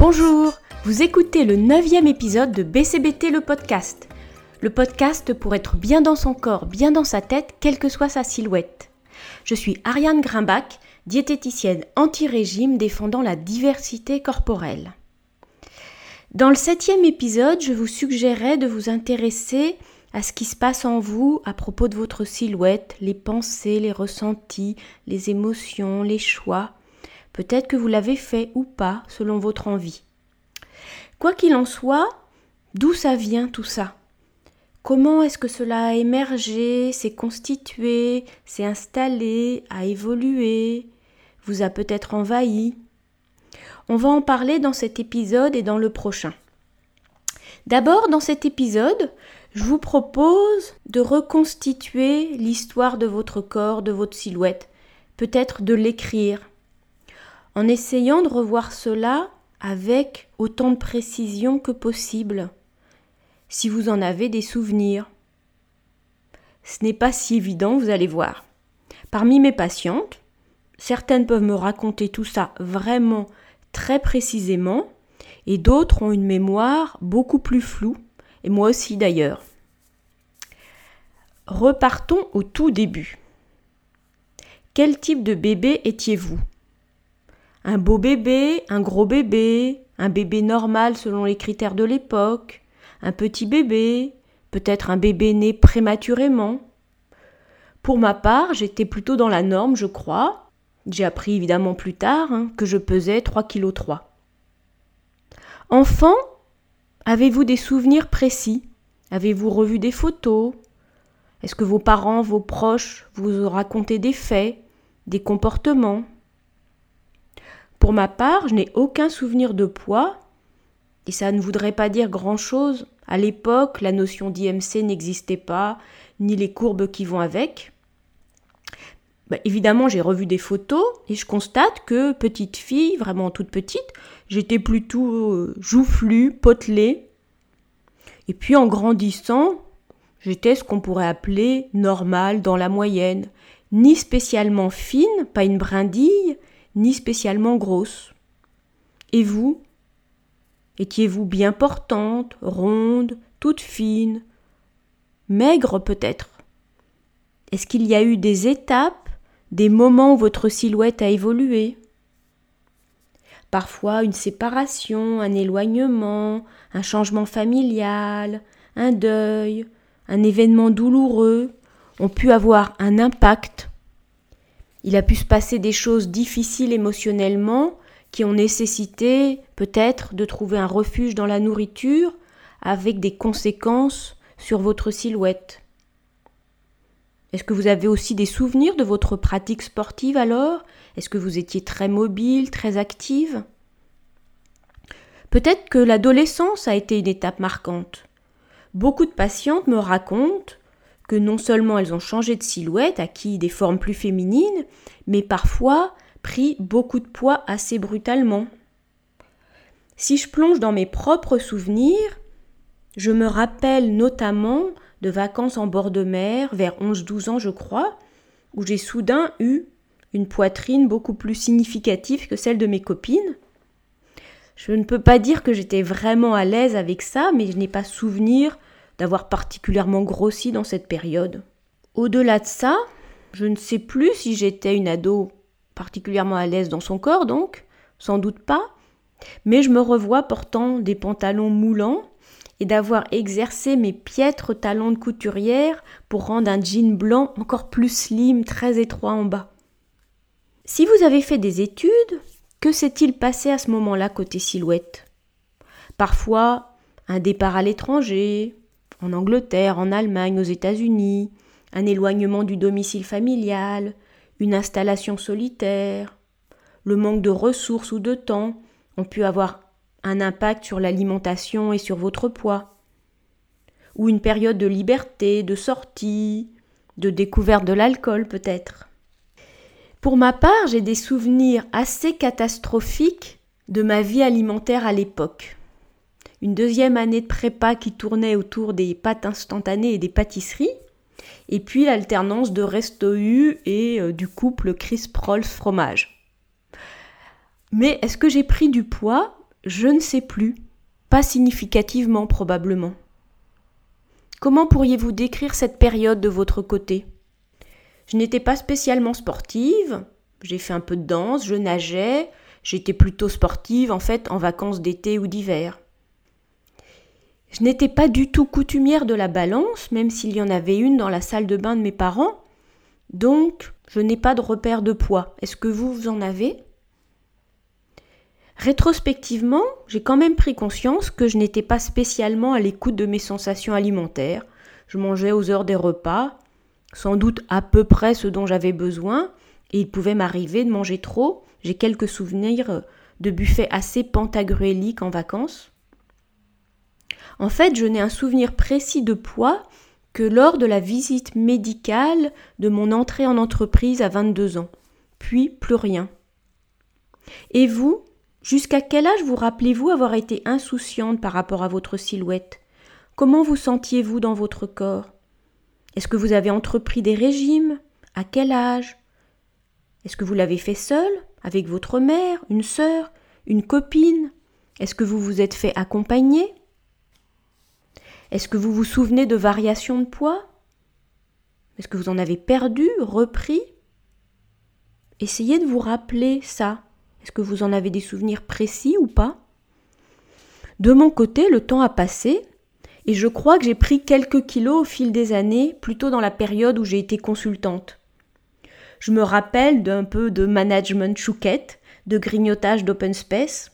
Bonjour, vous écoutez le neuvième épisode de BCBT le podcast. Le podcast pour être bien dans son corps, bien dans sa tête, quelle que soit sa silhouette. Je suis Ariane Grimbach, diététicienne anti-régime défendant la diversité corporelle. Dans le septième épisode, je vous suggérais de vous intéresser à ce qui se passe en vous à propos de votre silhouette, les pensées, les ressentis, les émotions, les choix. Peut-être que vous l'avez fait ou pas selon votre envie. Quoi qu'il en soit, d'où ça vient tout ça? Comment est-ce que cela a émergé, s'est constitué, s'est installé, a évolué, vous a peut-être envahi? On va en parler dans cet épisode et dans le prochain. D'abord, dans cet épisode, je vous propose de reconstituer l'histoire de votre corps, de votre silhouette, peut-être de l'écrire, en essayant de revoir cela avec autant de précision que possible, si vous en avez des souvenirs. Ce n'est pas si évident, vous allez voir. Parmi mes patientes, certaines peuvent me raconter tout ça vraiment très précisément, et d'autres ont une mémoire beaucoup plus floue, et moi aussi d'ailleurs. Repartons au tout début. Quel type de bébé étiez-vous? Un beau bébé, un gros bébé, un bébé normal selon les critères de l'époque, un petit bébé, peut-être un bébé né prématurément. Pour ma part, j'étais plutôt dans la norme, je crois. J'ai appris évidemment plus tard hein, que je pesais 3 kg. Enfant, avez-vous des souvenirs précis? Avez-vous revu des photos? Est-ce que vos parents, vos proches vous ont raconté des faits, des comportements? Pour ma part, je n'ai aucun souvenir de poids, et ça ne voudrait pas dire grand-chose. À l'époque, la notion d'IMC n'existait pas, ni les courbes qui vont avec. Bah, évidemment, j'ai revu des photos et je constate que petite fille, vraiment toute petite, j'étais plutôt euh, joufflue, potelée. Et puis en grandissant, j'étais ce qu'on pourrait appeler normale dans la moyenne, ni spécialement fine, pas une brindille, ni spécialement grosse. Et vous? Étiez-vous bien portante, ronde, toute fine, maigre peut-être? Est-ce qu'il y a eu des étapes, des moments où votre silhouette a évolué? Parfois une séparation, un éloignement, un changement familial, un deuil, un événement douloureux ont pu avoir un impact il a pu se passer des choses difficiles émotionnellement qui ont nécessité peut-être de trouver un refuge dans la nourriture avec des conséquences sur votre silhouette. Est-ce que vous avez aussi des souvenirs de votre pratique sportive alors? Est-ce que vous étiez très mobile, très active? Peut-être que l'adolescence a été une étape marquante. Beaucoup de patientes me racontent non seulement elles ont changé de silhouette, acquis des formes plus féminines, mais parfois pris beaucoup de poids assez brutalement. Si je plonge dans mes propres souvenirs, je me rappelle notamment de vacances en bord de mer vers 11-12 ans je crois, où j'ai soudain eu une poitrine beaucoup plus significative que celle de mes copines. Je ne peux pas dire que j'étais vraiment à l'aise avec ça, mais je n'ai pas souvenir d'avoir particulièrement grossi dans cette période. Au-delà de ça, je ne sais plus si j'étais une ado particulièrement à l'aise dans son corps, donc, sans doute pas, mais je me revois portant des pantalons moulants et d'avoir exercé mes piètres talents de couturière pour rendre un jean blanc encore plus slim, très étroit en bas. Si vous avez fait des études, que s'est-il passé à ce moment-là côté silhouette? Parfois, un départ à l'étranger, en Angleterre, en Allemagne, aux États-Unis, un éloignement du domicile familial, une installation solitaire, le manque de ressources ou de temps ont pu avoir un impact sur l'alimentation et sur votre poids, ou une période de liberté, de sortie, de découverte de l'alcool peut-être. Pour ma part, j'ai des souvenirs assez catastrophiques de ma vie alimentaire à l'époque une deuxième année de prépa qui tournait autour des pâtes instantanées et des pâtisseries, et puis l'alternance de Resto U et euh, du couple Chris Rolls fromage. Mais est-ce que j'ai pris du poids? Je ne sais plus. Pas significativement probablement. Comment pourriez-vous décrire cette période de votre côté? Je n'étais pas spécialement sportive, j'ai fait un peu de danse, je nageais, j'étais plutôt sportive en fait en vacances d'été ou d'hiver. Je n'étais pas du tout coutumière de la balance, même s'il y en avait une dans la salle de bain de mes parents, donc je n'ai pas de repère de poids. Est-ce que vous, en avez? Rétrospectivement, j'ai quand même pris conscience que je n'étais pas spécialement à l'écoute de mes sensations alimentaires. Je mangeais aux heures des repas, sans doute à peu près ce dont j'avais besoin, et il pouvait m'arriver de manger trop. J'ai quelques souvenirs de buffets assez pantagruéliques en vacances. En fait, je n'ai un souvenir précis de poids que lors de la visite médicale de mon entrée en entreprise à 22 ans, puis plus rien. Et vous, jusqu'à quel âge vous rappelez-vous avoir été insouciante par rapport à votre silhouette? Comment vous sentiez-vous dans votre corps? Est-ce que vous avez entrepris des régimes? À quel âge? Est-ce que vous l'avez fait seul Avec votre mère, une sœur, une copine? Est-ce que vous vous êtes fait accompagner? Est-ce que vous vous souvenez de variations de poids? Est-ce que vous en avez perdu, repris? Essayez de vous rappeler ça. Est-ce que vous en avez des souvenirs précis ou pas? De mon côté, le temps a passé et je crois que j'ai pris quelques kilos au fil des années, plutôt dans la période où j'ai été consultante. Je me rappelle d'un peu de management chouquette, de grignotage d'open space.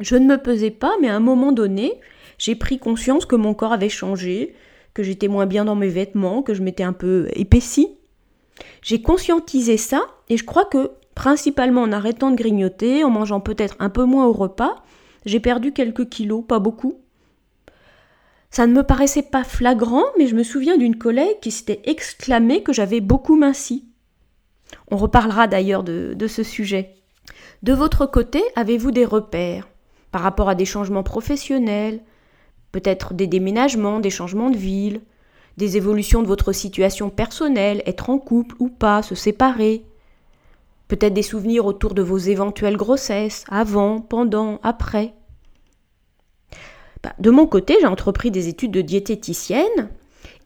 Je ne me pesais pas, mais à un moment donné, j'ai pris conscience que mon corps avait changé, que j'étais moins bien dans mes vêtements, que je m'étais un peu épaissie. J'ai conscientisé ça et je crois que, principalement en arrêtant de grignoter, en mangeant peut-être un peu moins au repas, j'ai perdu quelques kilos, pas beaucoup. Ça ne me paraissait pas flagrant, mais je me souviens d'une collègue qui s'était exclamée que j'avais beaucoup minci. On reparlera d'ailleurs de, de, ce sujet. De votre côté, avez-vous des repères par rapport à des changements professionnels, peut-être des déménagements, des changements de ville, des évolutions de votre situation personnelle, être en couple ou pas, se séparer, peut-être des souvenirs autour de vos éventuelles grossesses, avant, pendant, après. Bah, de mon côté, j'ai entrepris des études de diététicienne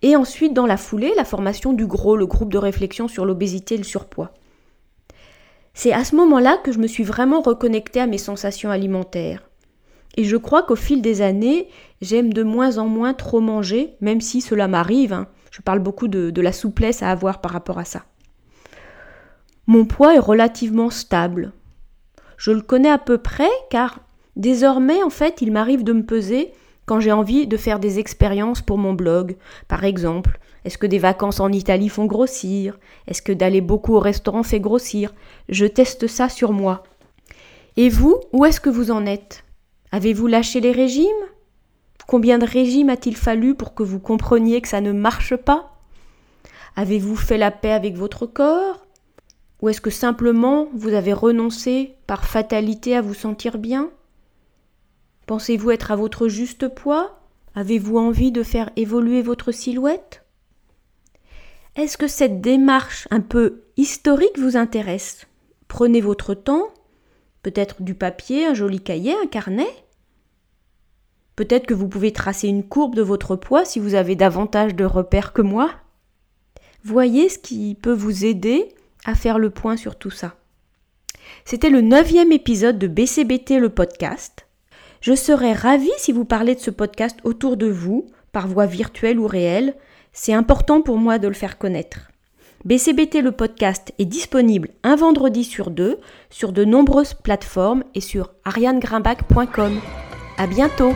et ensuite, dans la foulée, la formation du GROS, le groupe de réflexion sur l'obésité et le surpoids. C'est à ce moment-là que je me suis vraiment reconnectée à mes sensations alimentaires. Et je crois qu'au fil des années, j'aime de moins en moins trop manger, même si cela m'arrive. Hein. Je parle beaucoup de, de la souplesse à avoir par rapport à ça. Mon poids est relativement stable. Je le connais à peu près car désormais, en fait, il m'arrive de me peser quand j'ai envie de faire des expériences pour mon blog. Par exemple, est-ce que des vacances en Italie font grossir? Est-ce que d'aller beaucoup au restaurant fait grossir? Je teste ça sur moi. Et vous, où est-ce que vous en êtes? Avez-vous lâché les régimes? Combien de régimes a-t-il fallu pour que vous compreniez que ça ne marche pas? Avez-vous fait la paix avec votre corps? Ou est-ce que simplement vous avez renoncé par fatalité à vous sentir bien? Pensez-vous être à votre juste poids? Avez-vous envie de faire évoluer votre silhouette? Est-ce que cette démarche un peu historique vous intéresse? Prenez votre temps Peut-être du papier, un joli cahier, un carnet Peut-être que vous pouvez tracer une courbe de votre poids si vous avez davantage de repères que moi Voyez ce qui peut vous aider à faire le point sur tout ça. C'était le neuvième épisode de BCBT le podcast. Je serais ravie si vous parlez de ce podcast autour de vous, par voie virtuelle ou réelle. C'est important pour moi de le faire connaître. BCBT le podcast est disponible un vendredi sur deux sur de nombreuses plateformes et sur arianegrimbach.com. À bientôt!